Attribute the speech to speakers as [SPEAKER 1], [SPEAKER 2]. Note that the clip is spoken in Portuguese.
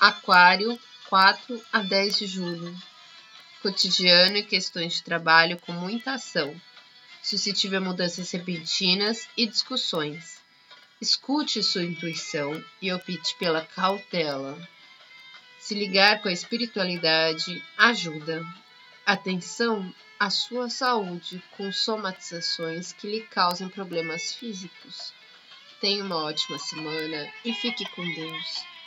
[SPEAKER 1] Aquário, 4 a 10 de julho. Cotidiano e questões de trabalho com muita ação. Suscetível a mudanças repentinas e discussões. Escute sua intuição e opte pela cautela. Se ligar com a espiritualidade ajuda. Atenção à sua saúde com somatizações que lhe causem problemas físicos. Tenha uma ótima semana e fique com Deus.